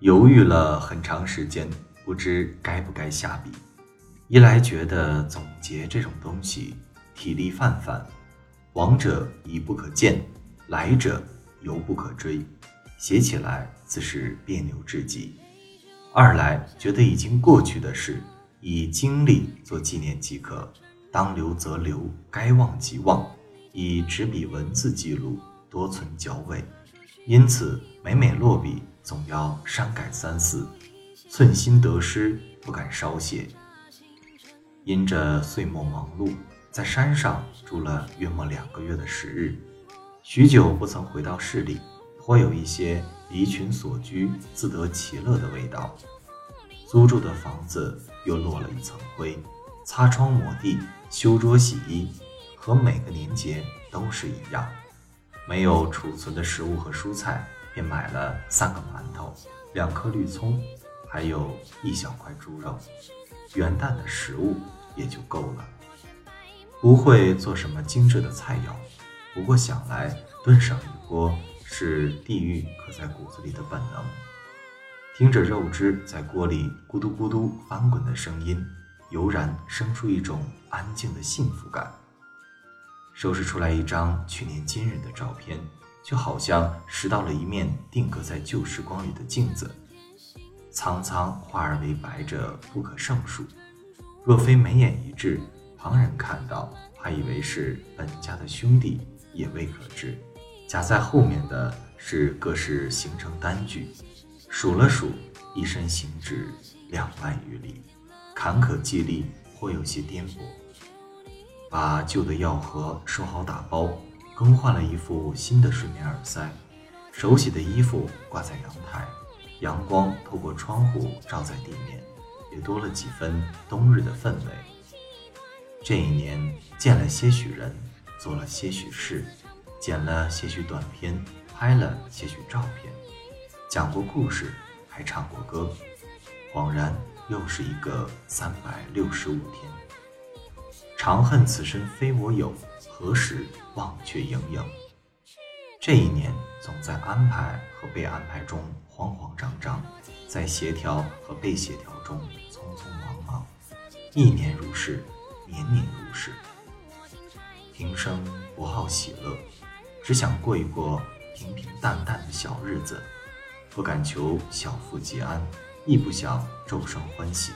犹豫了很长时间，不知该不该下笔。一来觉得总结这种东西体力泛泛，往者已不可见，来者犹不可追，写起来自是别扭至极；二来觉得已经过去的事，以经历做纪念即可，当留则留，该忘即忘，以纸笔文字记录，多存脚尾。因此每每落笔。总要删改三四，寸心得失，不敢稍懈。因着岁末忙碌，在山上住了约莫两个月的时日，许久不曾回到市里，颇有一些离群所居、自得其乐的味道。租住的房子又落了一层灰，擦窗抹地、修桌洗衣，和每个年节都是一样。没有储存的食物和蔬菜。便买了三个馒头，两颗绿葱，还有一小块猪肉，元旦的食物也就够了。不会做什么精致的菜肴，不过想来炖上一锅是地狱刻在骨子里的本能。听着肉汁在锅里咕嘟咕嘟翻滚的声音，油然生出一种安静的幸福感。收拾出来一张去年今日的照片。就好像拾到了一面定格在旧时光里的镜子，苍苍化而为白者不可胜数。若非眉眼一致，旁人看到还以为是本家的兄弟，也未可知。夹在后面的是各式行程单据，数了数，一身行止两万余里，坎坷记历颇有些颠簸。把旧的药盒收好打包。更换了一副新的睡眠耳塞，手洗的衣服挂在阳台，阳光透过窗户照在地面，也多了几分冬日的氛围。这一年见了些许人，做了些许事，剪了些许短片，拍了些许照片，讲过故事，还唱过歌，恍然又是一个三百六十五天。长恨此身非我有。何时忘却营营？这一年总在安排和被安排中慌慌张张，在协调和被协调中匆匆忙忙。一年如是，年年如是。平生不好喜乐，只想过一过平平淡淡的小日子，不敢求小富即安，亦不想骤生欢喜，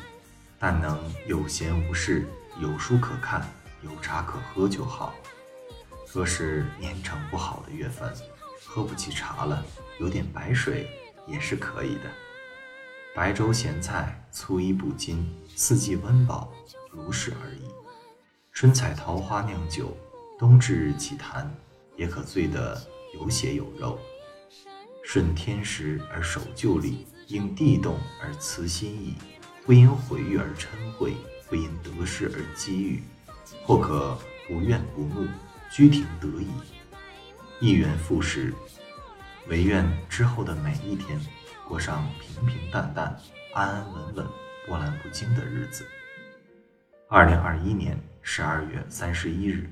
但能有闲无事，有书可看。有茶可喝就好。若是年成不好的月份，喝不起茶了，有点白水也是可以的。白粥咸菜，粗衣补筋，四季温饱，如是而已。春采桃花酿酒，冬至日起坛，也可醉得有血有肉。顺天时而守旧礼，应地动而辞心意，不因毁誉而嗔恚，不因得失而积郁。或可不怨不怒，居庭得意，一元复始。唯愿之后的每一天，过上平平淡淡、安安稳稳、波澜不惊的日子。二零二一年十二月三十一日。